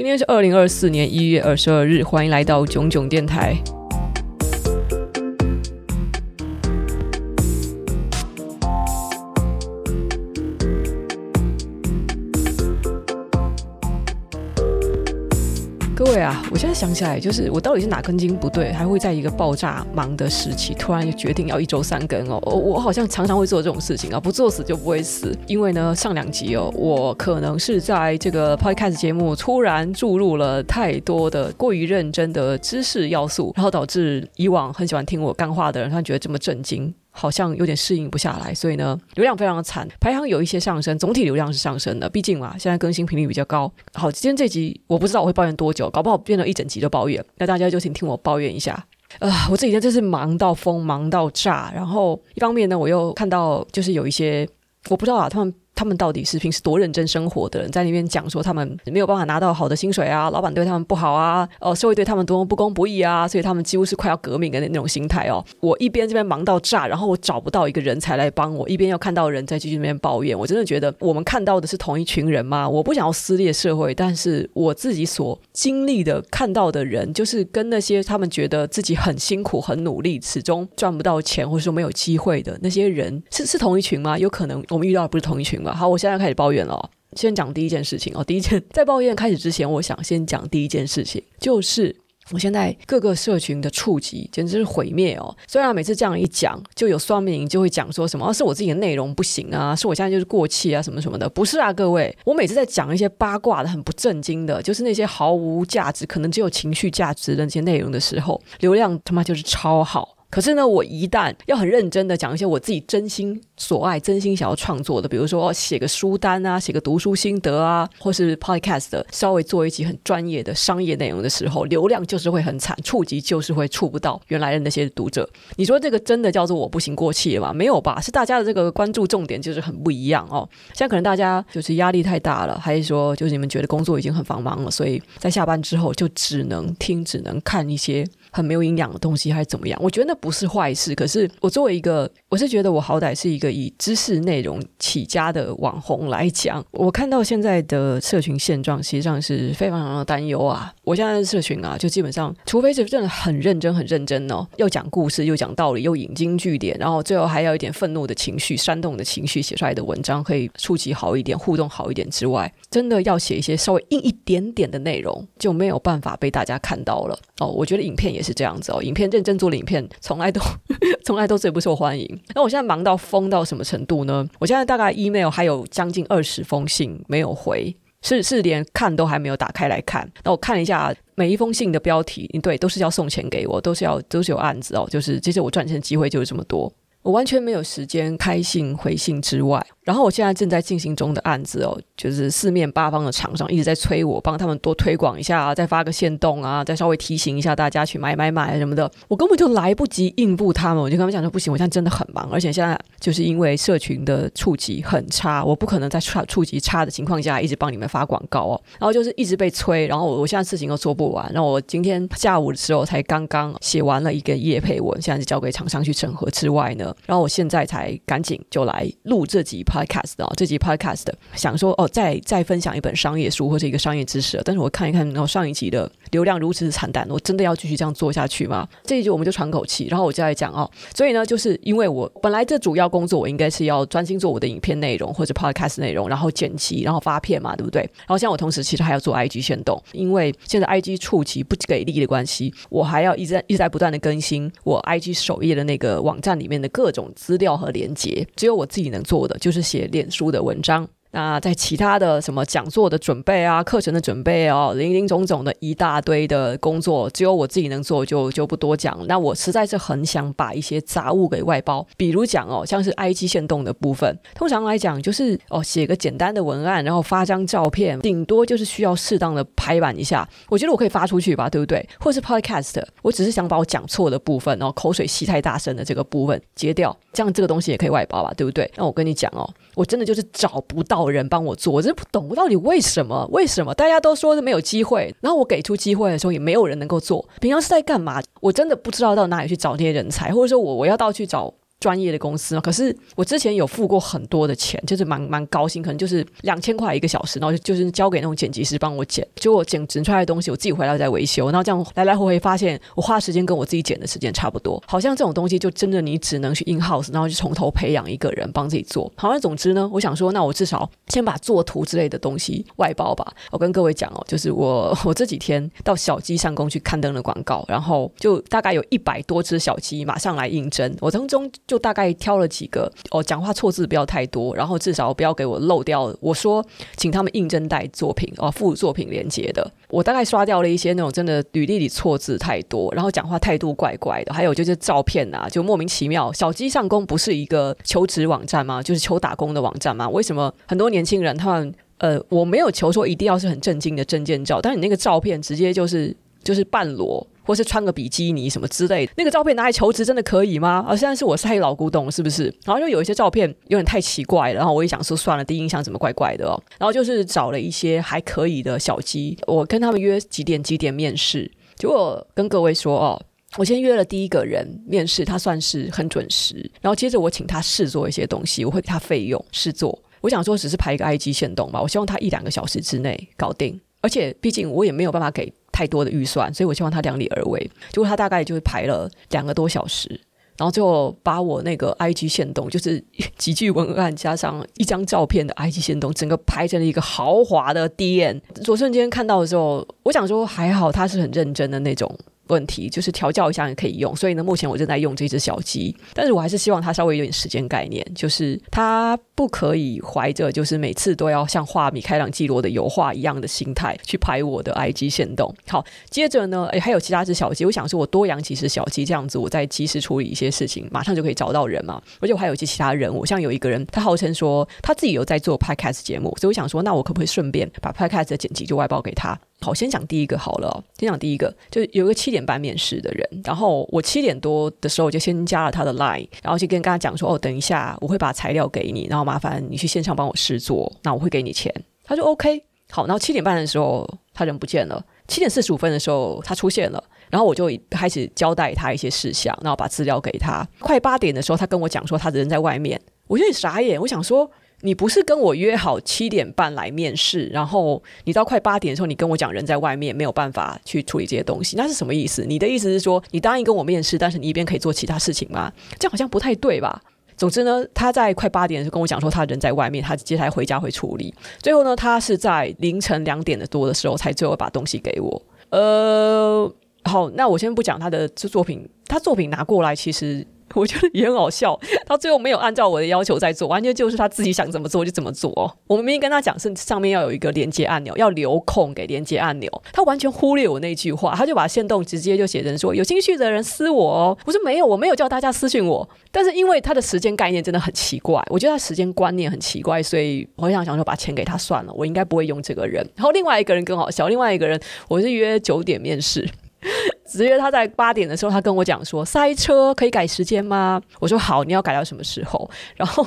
今天是二零二四年一月二十二日，欢迎来到囧囧电台。现在想起来，就是我到底是哪根筋不对，还会在一个爆炸忙的时期，突然就决定要一周三更哦。我好像常常会做这种事情啊，不作死就不会死。因为呢，上两集哦，我可能是在这个 Podcast 节目突然注入了太多的过于认真的知识要素，然后导致以往很喜欢听我干话的人，他觉得这么震惊。好像有点适应不下来，所以呢，流量非常的惨，排行有一些上升，总体流量是上升的。毕竟嘛，现在更新频率比较高。好，今天这集我不知道我会抱怨多久，搞不好变了一整集都抱怨。那大家就请听我抱怨一下。呃，我这几天真是忙到疯，忙到炸。然后一方面呢，我又看到就是有一些我不知道啊，他们。他们到底是平时多认真生活的人，在那边讲说他们没有办法拿到好的薪水啊，老板对他们不好啊，哦，社会对他们多么不公不义啊，所以他们几乎是快要革命的那种心态哦。我一边这边忙到炸，然后我找不到一个人才来帮我，一边又看到人在继续那边抱怨，我真的觉得我们看到的是同一群人吗？我不想要撕裂社会，但是我自己所经历的看到的人，就是跟那些他们觉得自己很辛苦、很努力，始终赚不到钱，或者说没有机会的那些人，是是同一群吗？有可能我们遇到的不是同一群吗？好，我现在开始抱。怨了，先讲第一件事情哦。第一件，在抱怨开始之前，我想先讲第一件事情，就是我现在各个社群的触及简直是毁灭哦。虽然每次这样一讲，就有双面人就会讲说什么，啊，是我自己的内容不行啊，是我现在就是过气啊，什么什么的。不是啊，各位，我每次在讲一些八卦的、很不正经的，就是那些毫无价值、可能只有情绪价值的那些内容的时候，流量他妈就是超好。可是呢，我一旦要很认真的讲一些我自己真心所爱、真心想要创作的，比如说写个书单啊，写个读书心得啊，或是 podcast 的，稍微做一集很专业的商业内容的时候，流量就是会很惨，触及就是会触不到原来的那些读者。你说这个真的叫做我不行过气了吗？没有吧？是大家的这个关注重点就是很不一样哦。现在可能大家就是压力太大了，还是说就是你们觉得工作已经很繁忙了，所以在下班之后就只能听、只能看一些。很没有营养的东西还是怎么样？我觉得那不是坏事。可是我作为一个，我是觉得我好歹是一个以知识内容起家的网红来讲，我看到现在的社群现状，实际上是非常非常的担忧啊！我现在的社群啊，就基本上，除非是真的很认真、很认真哦，又讲故事、又讲道理、又引经据典，然后最后还要一点愤怒的情绪、煽动的情绪写出来的文章，可以触及好一点、互动好一点之外，真的要写一些稍微硬一点点的内容，就没有办法被大家看到了哦。我觉得影片也。也是这样子哦，影片认真做的影片，从来都 从来都最不受欢迎。那我现在忙到疯到什么程度呢？我现在大概 email 还有将近二十封信没有回，是是连看都还没有打开来看。那我看一下每一封信的标题，对，都是要送钱给我，都是要都是有案子哦，就是其实我赚钱的机会就是这么多，我完全没有时间开信回信之外。然后我现在正在进行中的案子哦，就是四面八方的厂商一直在催我帮他们多推广一下啊，再发个限动啊，再稍微提醒一下大家去买买买什么的，我根本就来不及应付他们。我就跟他们讲说不行，我现在真的很忙，而且现在就是因为社群的触及很差，我不可能在触触及差的情况下一直帮你们发广告哦。然后就是一直被催，然后我我现在事情都做不完。然后我今天下午的时候才刚刚写完了一个业配文，现在是交给厂商去审核之外呢，然后我现在才赶紧就来录这几盘 podcast 哦，这集。Podcast 想说哦，再再分享一本商业书或者一个商业知识，但是我看一看，然后上一集的流量如此惨淡，我真的要继续这样做下去吗？这一句我们就喘口气，然后我就来讲哦。所以呢，就是因为我本来这主要工作，我应该是要专心做我的影片内容或者 Podcast 内容，然后剪辑，然后发片嘛，对不对？然后像我同时其实还要做 IG 限动，因为现在 IG 触及不给力的关系，我还要一直在一直在不断的更新我 IG 首页的那个网站里面的各种资料和连接。只有我自己能做的就是写脸书的文章。那在其他的什么讲座的准备啊、课程的准备啊，林林总总的一大堆的工作，只有我自己能做，就就不多讲。那我实在是很想把一些杂物给外包，比如讲哦，像是 IG 线动的部分，通常来讲就是哦，写个简单的文案，然后发张照片，顶多就是需要适当的排版一下，我觉得我可以发出去吧，对不对？或是 Podcast，我只是想把我讲错的部分，然后口水吸太大声的这个部分截掉，这样这个东西也可以外包吧，对不对？那我跟你讲哦，我真的就是找不到。人帮我做，我真不懂，我到底为什么？为什么大家都说是没有机会，然后我给出机会的时候也没有人能够做？平常是在干嘛？我真的不知道到哪里去找这些人才，或者说我我要到去找专业的公司嘛。可是我之前有付过很多的钱，就是蛮蛮高兴，可能就是两千块一个小时，然后就就是交给那种剪辑师帮我剪，结果剪剪出来的东西我自己回来再维修，然后这样来来回回发现我花时间跟我自己剪的时间差不多。好像这种东西就真的你只能去 in house，然后就从头培养一个人帮自己做。好，那总之呢，我想说，那我至少先把做图之类的东西外包吧。我跟各位讲哦，就是我 我这几天到小鸡上工去刊登了广告，然后就大概有一百多只小鸡马上来应征，我从中就大概挑了几个哦，讲话错字不要太多，然后至少不要给我漏掉。我说请他们应征带作品哦，附作品连接的。我大概刷掉了一些那种真的履历里错字太多，然后讲话态度怪怪的，还有就是照片啊，就莫名其妙。小鸡上工不是一个求职网站吗？就是求打工的网站吗？为什么很多年轻人他们呃，我没有求说一定要是很正经的证件照，但是你那个照片直接就是就是半裸。或是穿个比基尼什么之类的，那个照片拿来求职真的可以吗？啊，现在是我是太老古董是不是？然后就有一些照片有点太奇怪了，然后我也想说算了，第一印象怎么怪怪的哦。然后就是找了一些还可以的小鸡，我跟他们约几点几点面试，结果跟各位说哦，我先约了第一个人面试，他算是很准时，然后接着我请他试做一些东西，我会给他费用试做。我想说只是排一个 IG 限动吧，我希望他一两个小时之内搞定，而且毕竟我也没有办法给。太多的预算，所以我希望他量力而为。结果他大概就是排了两个多小时，然后最后把我那个 IG 线动，就是几句文案加上一张照片的 IG 线动，整个排成了一个豪华的 DM。我瞬间看到的时候，我想说还好他是很认真的那种。问题就是调教一下也可以用，所以呢，目前我正在用这只小鸡，但是我还是希望它稍微有点时间概念，就是它不可以怀着就是每次都要像画米开朗基罗的油画一样的心态去拍我的 IG 限动。好，接着呢，诶，还有其他只小鸡，我想说我多养几只小鸡，这样子我再及时处理一些事情，马上就可以找到人嘛。而且我还有一些其他人，我像有一个人，他号称说他自己有在做 Podcast 节目，所以我想说，那我可不可以顺便把 Podcast 的剪辑就外包给他？好，先讲第一个好了。先讲第一个，就有一个七点半面试的人，然后我七点多的时候就先加了他的 line，然后就跟跟他讲说，哦，等一下我会把材料给你，然后麻烦你去现场帮我试做，那我会给你钱。他就 OK，好，然后七点半的时候他人不见了，七点四十五分的时候他出现了，然后我就开始交代他一些事项，然后把资料给他。快八点的时候，他跟我讲说他人在外面，我就傻眼，我想说。你不是跟我约好七点半来面试，然后你到快八点的时候，你跟我讲人在外面没有办法去处理这些东西，那是什么意思？你的意思是说，你答应跟我面试，但是你一边可以做其他事情吗？这样好像不太对吧？总之呢，他在快八点的时候跟我讲说他人在外面，他接下来回家会处理。最后呢，他是在凌晨两点的多的时候才最后把东西给我。呃，好，那我先不讲他的作品，他作品拿过来其实。我觉得也很好笑，他最后没有按照我的要求在做，完全就是他自己想怎么做就怎么做。我们明明跟他讲是上面要有一个连接按钮，要留空给连接按钮，他完全忽略我那句话，他就把线动直接就写成说有兴趣的人私我哦。我说没有，我没有叫大家私信我。但是因为他的时间概念真的很奇怪，我觉得他时间观念很奇怪，所以我想想说把钱给他算了，我应该不会用这个人。然后另外一个人更好笑，另外一个人我是约九点面试。直接他在八点的时候，他跟我讲说塞车可以改时间吗？我说好，你要改到什么时候？然后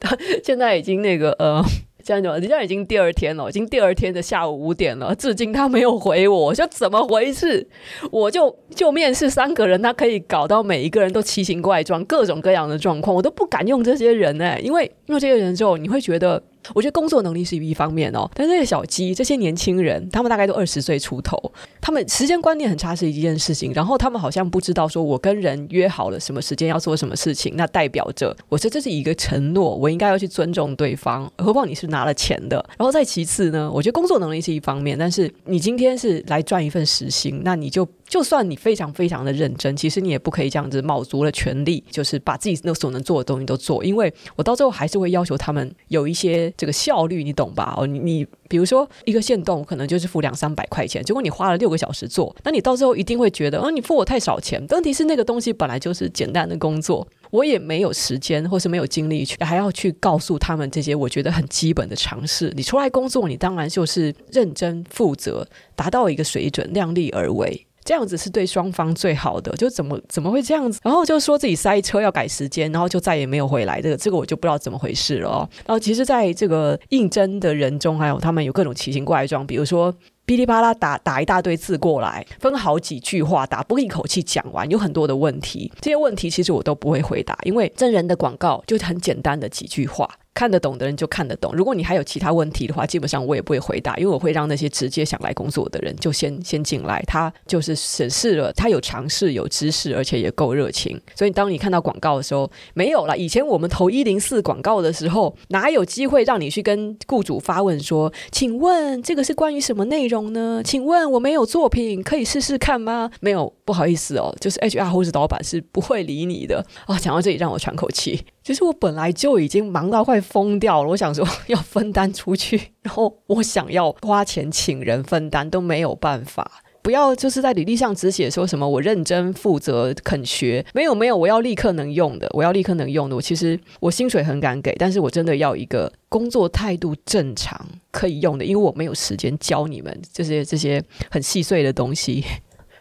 他现在已经那个呃。这样子，人家已经第二天了，已经第二天的下午五点了，至今他没有回我，我说怎么回事？我就就面试三个人，他可以搞到每一个人都奇形怪状，各种各样的状况，我都不敢用这些人哎、因为用这些人之后，你会觉得，我觉得工作能力是一方面哦，但是这些小鸡，这些年轻人，他们大概都二十岁出头，他们时间观念很差是一件事情，然后他们好像不知道说，我跟人约好了什么时间要做什么事情，那代表着我说这是一个承诺，我应该要去尊重对方，何况你是。拿了钱的，然后再其次呢，我觉得工作能力是一方面，但是你今天是来赚一份时薪，那你就就算你非常非常的认真，其实你也不可以这样子卯足了全力，就是把自己那所能做的东西都做，因为我到最后还是会要求他们有一些这个效率，你懂吧？哦，你你比如说一个限动可能就是付两三百块钱，结果你花了六个小时做，那你到最后一定会觉得，哦，你付我太少钱。问题是那个东西本来就是简单的工作。我也没有时间，或是没有精力去，还要去告诉他们这些我觉得很基本的常识。你出来工作，你当然就是认真负责，达到一个水准，量力而为，这样子是对双方最好的。就怎么怎么会这样子？然后就说自己塞车要改时间，然后就再也没有回来。这个这个我就不知道怎么回事了哦。然后其实在这个应征的人中，还有他们有各种奇形怪状，比如说。噼里啪啦打打一大堆字过来，分好几句话打，不一口气讲完，有很多的问题。这些问题其实我都不会回答，因为真人的广告就很简单的几句话。看得懂的人就看得懂。如果你还有其他问题的话，基本上我也不会回答，因为我会让那些直接想来工作的人就先先进来。他就是审视了，他有尝试，有知识，而且也够热情。所以当你看到广告的时候，没有了。以前我们投一零四广告的时候，哪有机会让你去跟雇主发问说：“请问这个是关于什么内容呢？请问我没有作品，可以试试看吗？”没有，不好意思哦，就是 HR 或是老板是不会理你的。啊、哦，讲到这里让我喘口气。其实我本来就已经忙到快疯掉了，我想说 要分担出去，然后我想要花钱请人分担都没有办法。不要就是在履历上只写说什么我认真负责肯学，没有没有，我要立刻能用的，我要立刻能用的。我其实我薪水很敢给，但是我真的要一个工作态度正常可以用的，因为我没有时间教你们这些这些很细碎的东西。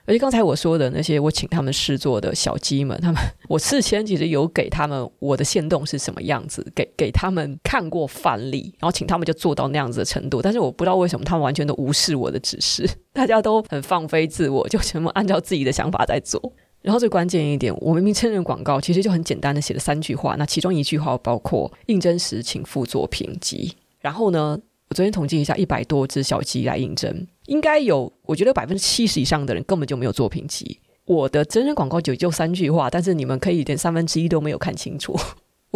而且刚才我说的那些，我请他们试做的小鸡们，他们 我事先其实有给他们我的限动是什么样子，给给他们看过范例，然后请他们就做到那样子的程度。但是我不知道为什么他们完全都无视我的指示，大家都很放飞自我，就全部按照自己的想法在做。然后最关键一点，我明明真人广告其实就很简单的写了三句话，那其中一句话包括应征时请附作品集。然后呢，我昨天统计一下，一百多只小鸡来应征。应该有，我觉得百分之七十以上的人根本就没有作品集。我的真人广告就就三句话，但是你们可以连三分之一都没有看清楚。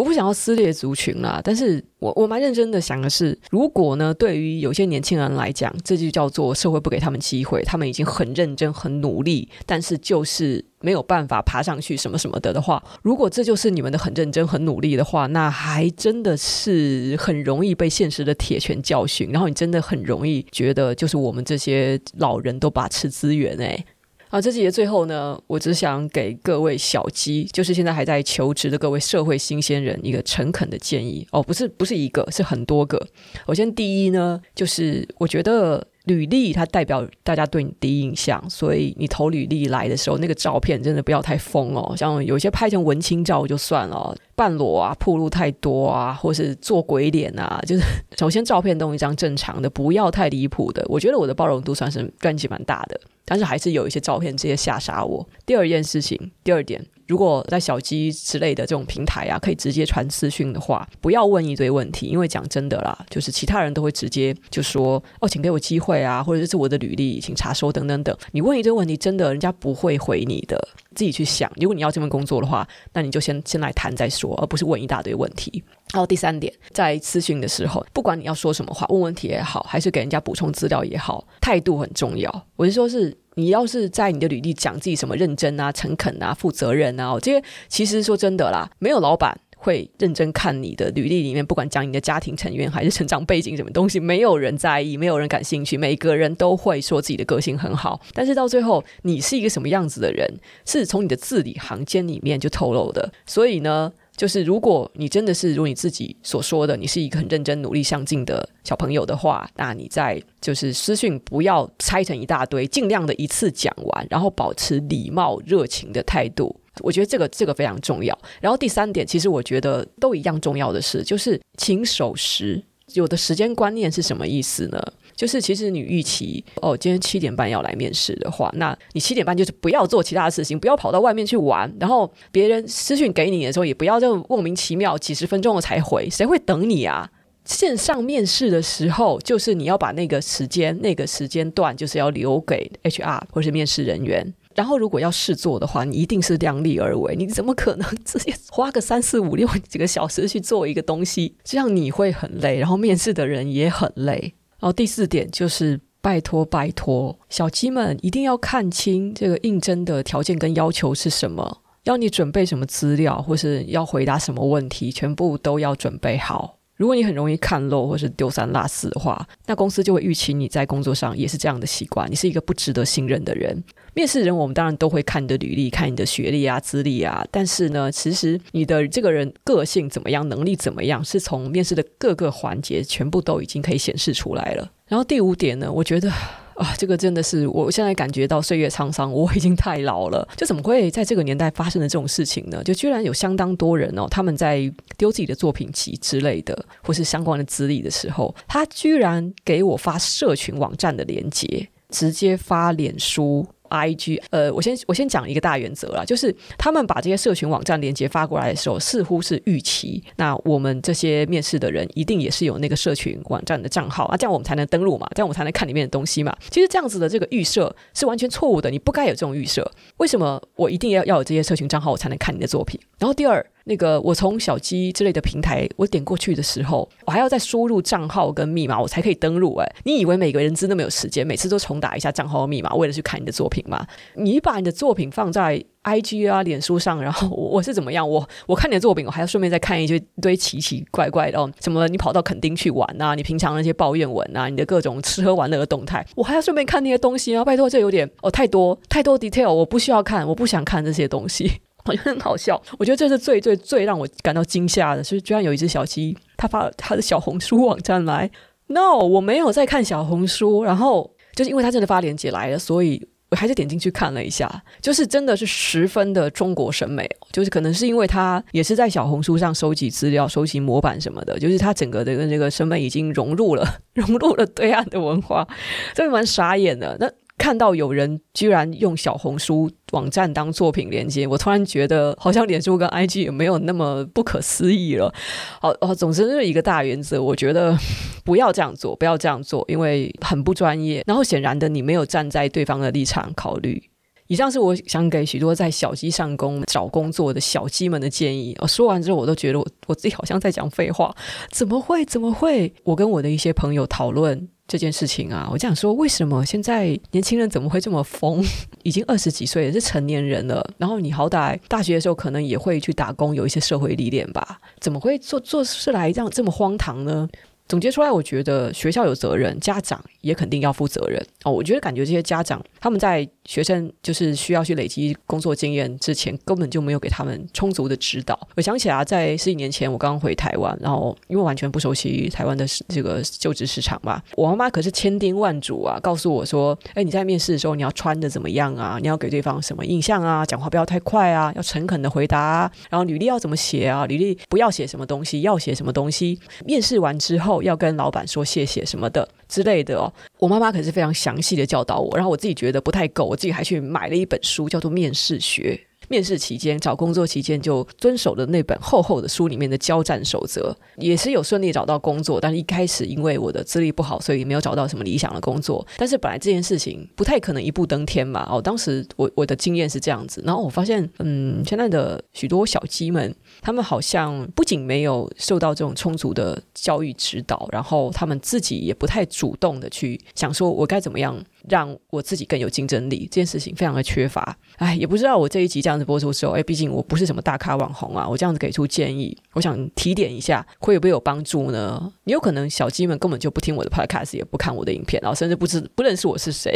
我不想要撕裂族群啦，但是我我蛮认真的想的是，如果呢，对于有些年轻人来讲，这就叫做社会不给他们机会，他们已经很认真、很努力，但是就是没有办法爬上去什么什么的的话，如果这就是你们的很认真、很努力的话，那还真的是很容易被现实的铁拳教训，然后你真的很容易觉得，就是我们这些老人都把持资源哎、欸。好，这集的最后呢，我只想给各位小鸡，就是现在还在求职的各位社会新鲜人，一个诚恳的建议哦，不是不是一个，是很多个。首先，第一呢，就是我觉得。履历它代表大家对你第一印象，所以你投履历来的时候，那个照片真的不要太疯哦。像有些拍成文青照就算了，半裸啊、暴露太多啊，或是做鬼脸啊，就是首先照片都一张正常的，不要太离谱的。我觉得我的包容度算是关系蛮大的，但是还是有一些照片直接吓傻我。第二件事情，第二点。如果在小鸡之类的这种平台啊，可以直接传私讯的话，不要问一堆问题，因为讲真的啦，就是其他人都会直接就说哦，请给我机会啊，或者是我的履历，请查收等等等。你问一堆问题，真的人家不会回你的，自己去想。如果你要这份工作的话，那你就先先来谈再说，而不是问一大堆问题。然后第三点，在私讯的时候，不管你要说什么话，问问题也好，还是给人家补充资料也好，态度很重要。我是说，是。你要是在你的履历讲自己什么认真啊、诚恳啊、负责任啊，这些其实说真的啦，没有老板会认真看你的履历里面，不管讲你的家庭成员还是成长背景什么东西，没有人在意，没有人感兴趣，每个人都会说自己的个性很好，但是到最后你是一个什么样子的人，是从你的字里行间里面就透露的，所以呢。就是如果你真的是如你自己所说的，你是一个很认真、努力、上进的小朋友的话，那你在就是私讯不要拆成一大堆，尽量的一次讲完，然后保持礼貌、热情的态度。我觉得这个这个非常重要。然后第三点，其实我觉得都一样重要的是，就是请守时。有的时间观念是什么意思呢？就是其实你预期哦，今天七点半要来面试的话，那你七点半就是不要做其他的事情，不要跑到外面去玩，然后别人私讯给你的时候，也不要就莫名其妙几十分钟了才回，谁会等你啊？线上面试的时候，就是你要把那个时间、那个时间段，就是要留给 HR 或是面试人员。然后如果要试做的话，你一定是量力而为，你怎么可能直接花个三四五六几个小时去做一个东西？这样你会很累，然后面试的人也很累。然后第四点就是拜托拜托，小鸡们一定要看清这个应征的条件跟要求是什么，要你准备什么资料，或是要回答什么问题，全部都要准备好。如果你很容易看漏或是丢三落四的话，那公司就会预期你在工作上也是这样的习惯，你是一个不值得信任的人。面试人我们当然都会看你的履历、看你的学历啊、资历啊，但是呢，其实你的这个人个性怎么样、能力怎么样，是从面试的各个环节全部都已经可以显示出来了。然后第五点呢，我觉得啊，这个真的是我现在感觉到岁月沧桑，我已经太老了。就怎么会在这个年代发生的这种事情呢？就居然有相当多人哦，他们在丢自己的作品集之类的，或是相关的资历的时候，他居然给我发社群网站的连接，直接发脸书。IG，呃，我先我先讲一个大原则啦，就是他们把这些社群网站连接发过来的时候，似乎是预期，那我们这些面试的人一定也是有那个社群网站的账号啊，这样我们才能登录嘛，这样我们才能看里面的东西嘛。其实这样子的这个预设是完全错误的，你不该有这种预设。为什么我一定要要有这些社群账号，我才能看你的作品？然后第二。那个，我从小鸡之类的平台，我点过去的时候，我还要再输入账号跟密码，我才可以登录。哎，你以为每个人真的没有时间，每次都重打一下账号和密码，为了去看你的作品吗？你把你的作品放在 IG 啊、脸书上，然后我我是怎么样？我我看你的作品，我还要顺便再看一些堆奇奇怪怪的哦，什么你跑到垦丁去玩啊？你平常那些抱怨文啊，你的各种吃喝玩乐的动态，我还要顺便看那些东西啊？拜托，这有点哦，太多太多 detail，我不需要看，我不想看这些东西。我觉得很好笑，我觉得这是最最最让我感到惊吓的，是居然有一只小鸡，它发了它的小红书网站来。No，我没有在看小红书，然后就是因为它真的发链接来了，所以我还是点进去看了一下，就是真的是十分的中国审美，就是可能是因为它也是在小红书上收集资料、收集模板什么的，就是它整个的这个审美已经融入了 融入了对岸的文化，真的蛮傻眼的。那。看到有人居然用小红书网站当作品连接，我突然觉得好像脸书跟 IG 也没有那么不可思议了。好，哦，总之是一个大原则，我觉得不要这样做，不要这样做，因为很不专业。然后显然的，你没有站在对方的立场考虑。以上是我想给许多在小鸡上工找工作的小鸡们的建议。我说完之后，我都觉得我我自己好像在讲废话。怎么会？怎么会？我跟我的一些朋友讨论。这件事情啊，我就想说，为什么现在年轻人怎么会这么疯？已经二十几岁了，是成年人了。然后你好歹大学的时候可能也会去打工，有一些社会历练吧？怎么会做做事来这样这么荒唐呢？总结出来，我觉得学校有责任，家长也肯定要负责任哦。我觉得感觉这些家长他们在学生就是需要去累积工作经验之前，根本就没有给他们充足的指导。我想起来，在十几年前，我刚刚回台湾，然后因为完全不熟悉台湾的这个就职市场嘛，我妈妈可是千叮万嘱啊，告诉我说：“哎，你在面试的时候，你要穿的怎么样啊？你要给对方什么印象啊？讲话不要太快啊，要诚恳的回答啊。然后履历要怎么写啊？履历不要写什么东西，要写什么东西？面试完之后。”要跟老板说谢谢什么的之类的哦，我妈妈可是非常详细的教导我，然后我自己觉得不太够，我自己还去买了一本书，叫做《面试学》。面试期间找工作期间就遵守了那本厚厚的书里面的交战守则，也是有顺利找到工作。但是一开始因为我的资历不好，所以没有找到什么理想的工作。但是本来这件事情不太可能一步登天嘛。哦，当时我我的经验是这样子，然后我发现，嗯，现在的许多小鸡们，他们好像不仅没有受到这种充足的教育指导，然后他们自己也不太主动的去想说，我该怎么样。让我自己更有竞争力，这件事情非常的缺乏。哎，也不知道我这一集这样子播出的时候，哎，毕竟我不是什么大咖网红啊，我这样子给出建议，我想提点一下，会不会有帮助呢？你有可能小鸡们根本就不听我的 podcast，也不看我的影片，然后甚至不知不认识我是谁，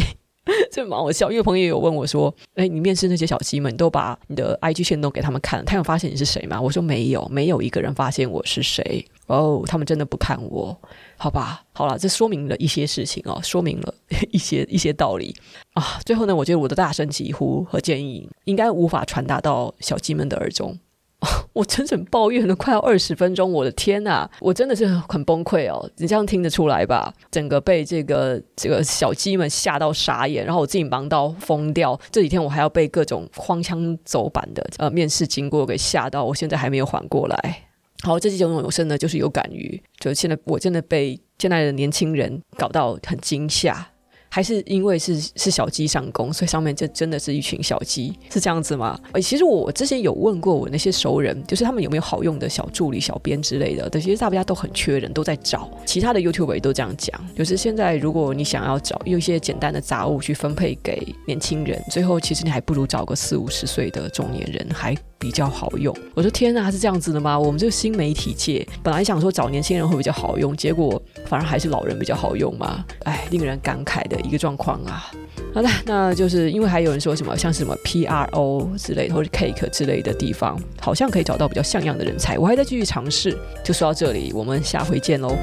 这蛮好笑。因为朋友有问我说，哎，你面试那些小鸡们，你都把你的 IG 线都给他们看，他有发现你是谁吗？我说没有，没有一个人发现我是谁。哦，他们真的不看我。好吧，好了，这说明了一些事情哦，说明了 一些一些道理啊。最后呢，我觉得我的大声疾呼和建议应该无法传达到小鸡们的耳中。我整整抱怨了快要二十分钟，我的天呐，我真的是很崩溃哦。你这样听得出来吧？整个被这个这个小鸡们吓到傻眼，然后我自己忙到疯掉。这几天我还要被各种荒腔走板的呃面试经过给吓到，我现在还没有缓过来。好，这期节目有声呢，就是有感于，就现在我真的被现在的年轻人搞到很惊吓。还是因为是是小鸡上工，所以上面就真的是一群小鸡，是这样子吗？诶，其实我之前有问过我那些熟人，就是他们有没有好用的小助理、小编之类的。但其实大家都很缺人，都在找。其他的 YouTuber 也都这样讲，就是现在如果你想要找用一些简单的杂物去分配给年轻人，最后其实你还不如找个四五十岁的中年人还比较好用。我说天哪，是这样子的吗？我们这个新媒体界本来想说找年轻人会比较好用，结果反而还是老人比较好用嘛？哎，令人感慨的。一个状况啊，好的，那就是因为还有人说什么像是什么 PRO 之类或者 Cake 之类的地方，好像可以找到比较像样的人才，我还在继续尝试。就说到这里，我们下回见喽。